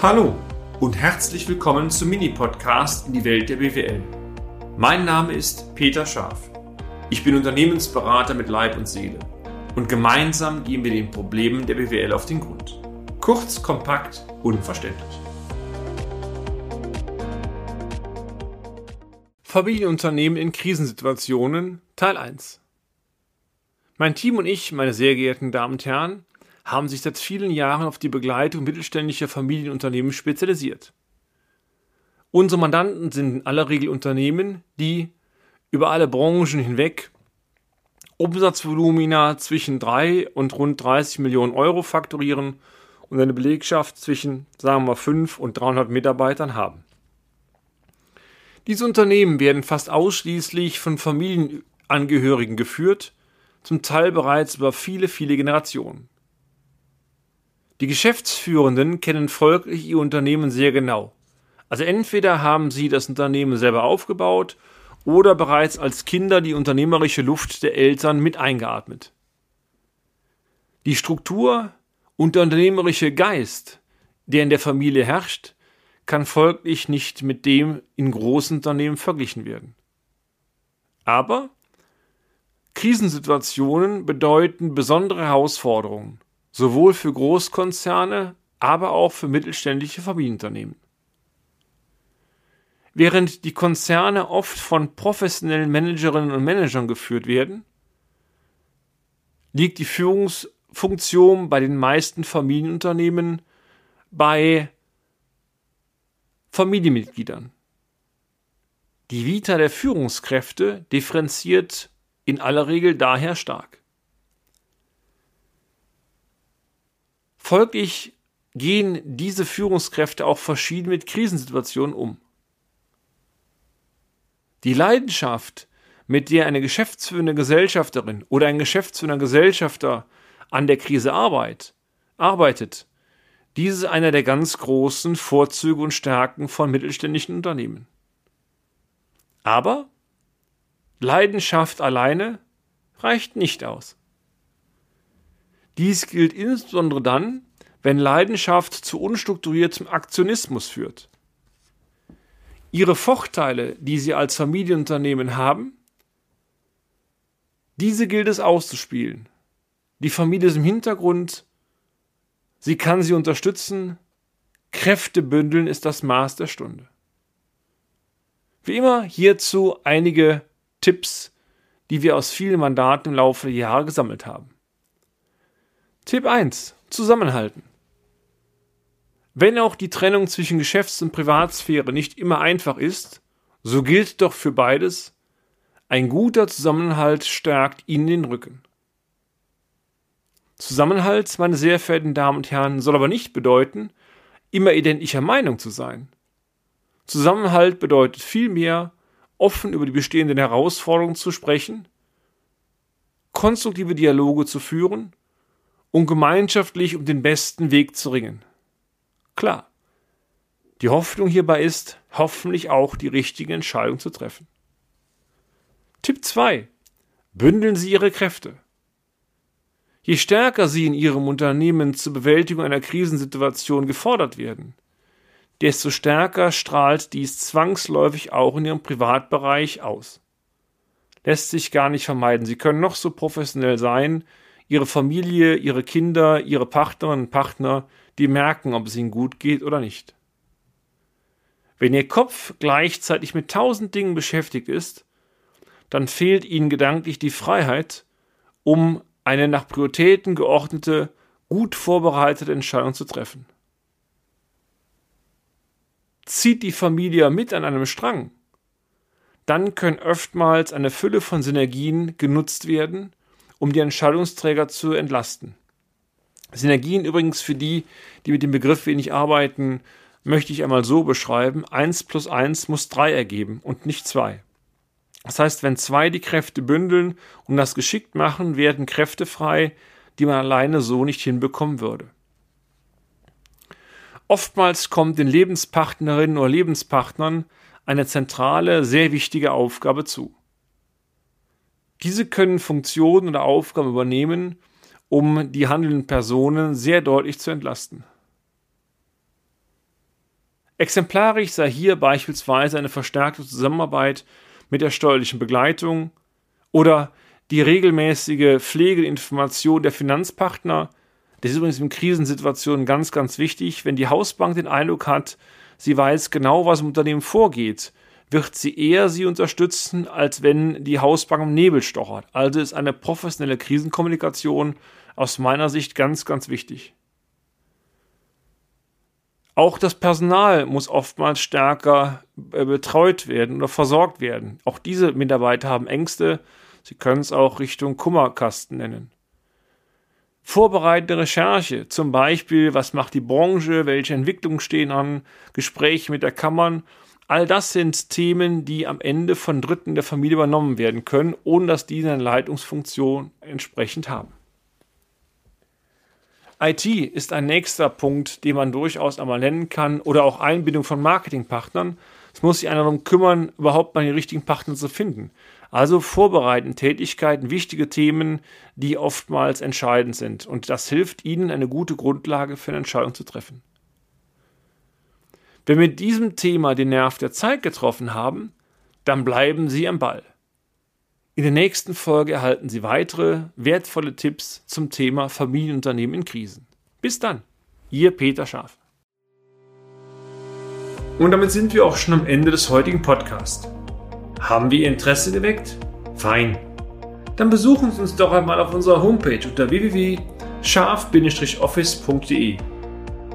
Hallo und herzlich willkommen zum Mini-Podcast in die Welt der BWL. Mein Name ist Peter Scharf. Ich bin Unternehmensberater mit Leib und Seele und gemeinsam gehen wir den Problemen der BWL auf den Grund. Kurz, kompakt, unverständlich. Familienunternehmen in Krisensituationen Teil 1 Mein Team und ich, meine sehr geehrten Damen und Herren, haben sich seit vielen Jahren auf die Begleitung mittelständischer Familienunternehmen spezialisiert. Unsere Mandanten sind in aller Regel Unternehmen, die über alle Branchen hinweg Umsatzvolumina zwischen 3 und rund 30 Millionen Euro faktorieren und eine Belegschaft zwischen, sagen wir mal, 5 und 300 Mitarbeitern haben. Diese Unternehmen werden fast ausschließlich von Familienangehörigen geführt, zum Teil bereits über viele, viele Generationen. Die Geschäftsführenden kennen folglich ihr Unternehmen sehr genau. Also entweder haben sie das Unternehmen selber aufgebaut oder bereits als Kinder die unternehmerische Luft der Eltern mit eingeatmet. Die Struktur und der unternehmerische Geist, der in der Familie herrscht, kann folglich nicht mit dem in großen Unternehmen verglichen werden. Aber Krisensituationen bedeuten besondere Herausforderungen sowohl für Großkonzerne, aber auch für mittelständische Familienunternehmen. Während die Konzerne oft von professionellen Managerinnen und Managern geführt werden, liegt die Führungsfunktion bei den meisten Familienunternehmen bei Familienmitgliedern. Die Vita der Führungskräfte differenziert in aller Regel daher stark. Folglich gehen diese Führungskräfte auch verschieden mit Krisensituationen um. Die Leidenschaft, mit der eine geschäftsführende Gesellschafterin oder ein geschäftsführender Gesellschafter an der Krise arbeit, arbeitet, dies ist einer der ganz großen Vorzüge und Stärken von mittelständischen Unternehmen. Aber Leidenschaft alleine reicht nicht aus. Dies gilt insbesondere dann, wenn Leidenschaft zu unstrukturiertem Aktionismus führt. Ihre Vorteile, die Sie als Familienunternehmen haben, diese gilt es auszuspielen. Die Familie ist im Hintergrund, sie kann sie unterstützen, Kräfte bündeln ist das Maß der Stunde. Wie immer hierzu einige Tipps, die wir aus vielen Mandaten im Laufe der Jahre gesammelt haben. Tipp 1. Zusammenhalten. Wenn auch die Trennung zwischen Geschäfts- und Privatsphäre nicht immer einfach ist, so gilt doch für beides, ein guter Zusammenhalt stärkt Ihnen den Rücken. Zusammenhalt, meine sehr verehrten Damen und Herren, soll aber nicht bedeuten, immer identischer Meinung zu sein. Zusammenhalt bedeutet vielmehr, offen über die bestehenden Herausforderungen zu sprechen, konstruktive Dialoge zu führen um gemeinschaftlich um den besten Weg zu ringen. Klar, die Hoffnung hierbei ist, hoffentlich auch die richtige Entscheidung zu treffen. Tipp 2. Bündeln Sie Ihre Kräfte. Je stärker Sie in Ihrem Unternehmen zur Bewältigung einer Krisensituation gefordert werden, desto stärker strahlt dies zwangsläufig auch in Ihrem Privatbereich aus. Lässt sich gar nicht vermeiden. Sie können noch so professionell sein, ihre Familie, ihre Kinder, ihre Partnerinnen und Partner, die merken, ob es ihnen gut geht oder nicht. Wenn ihr Kopf gleichzeitig mit tausend Dingen beschäftigt ist, dann fehlt ihnen gedanklich die Freiheit, um eine nach Prioritäten geordnete, gut vorbereitete Entscheidung zu treffen. Zieht die Familie mit an einem Strang, dann können oftmals eine Fülle von Synergien genutzt werden, um die Entscheidungsträger zu entlasten. Synergien übrigens für die, die mit dem Begriff wenig arbeiten, möchte ich einmal so beschreiben. Eins plus eins muss drei ergeben und nicht zwei. Das heißt, wenn zwei die Kräfte bündeln und das geschickt machen, werden Kräfte frei, die man alleine so nicht hinbekommen würde. Oftmals kommt den Lebenspartnerinnen oder Lebenspartnern eine zentrale, sehr wichtige Aufgabe zu. Diese können Funktionen oder Aufgaben übernehmen, um die handelnden Personen sehr deutlich zu entlasten. Exemplarisch sei hier beispielsweise eine verstärkte Zusammenarbeit mit der steuerlichen Begleitung oder die regelmäßige Pflege der Information der Finanzpartner. Das ist übrigens in Krisensituationen ganz, ganz wichtig. Wenn die Hausbank den Eindruck hat, sie weiß genau, was im Unternehmen vorgeht, wird sie eher sie unterstützen, als wenn die Hausbank im Nebel stochert. Also ist eine professionelle Krisenkommunikation aus meiner Sicht ganz, ganz wichtig. Auch das Personal muss oftmals stärker äh, betreut werden oder versorgt werden. Auch diese Mitarbeiter haben Ängste. Sie können es auch Richtung Kummerkasten nennen. Vorbereitende Recherche, zum Beispiel, was macht die Branche, welche Entwicklungen stehen an, Gespräche mit der Kammern All das sind Themen, die am Ende von Dritten der Familie übernommen werden können, ohne dass diese eine Leitungsfunktion entsprechend haben. IT ist ein nächster Punkt, den man durchaus einmal nennen kann, oder auch Einbindung von Marketingpartnern. Es muss sich einer darum kümmern, überhaupt mal die richtigen Partner zu finden. Also vorbereiten Tätigkeiten, wichtige Themen, die oftmals entscheidend sind. Und das hilft Ihnen, eine gute Grundlage für eine Entscheidung zu treffen. Wenn wir mit diesem Thema den Nerv der Zeit getroffen haben, dann bleiben Sie am Ball. In der nächsten Folge erhalten Sie weitere wertvolle Tipps zum Thema Familienunternehmen in Krisen. Bis dann, Ihr Peter Schaf. Und damit sind wir auch schon am Ende des heutigen Podcasts. Haben wir Ihr Interesse geweckt? Fein. Dann besuchen Sie uns doch einmal auf unserer Homepage unter www.scharf-office.de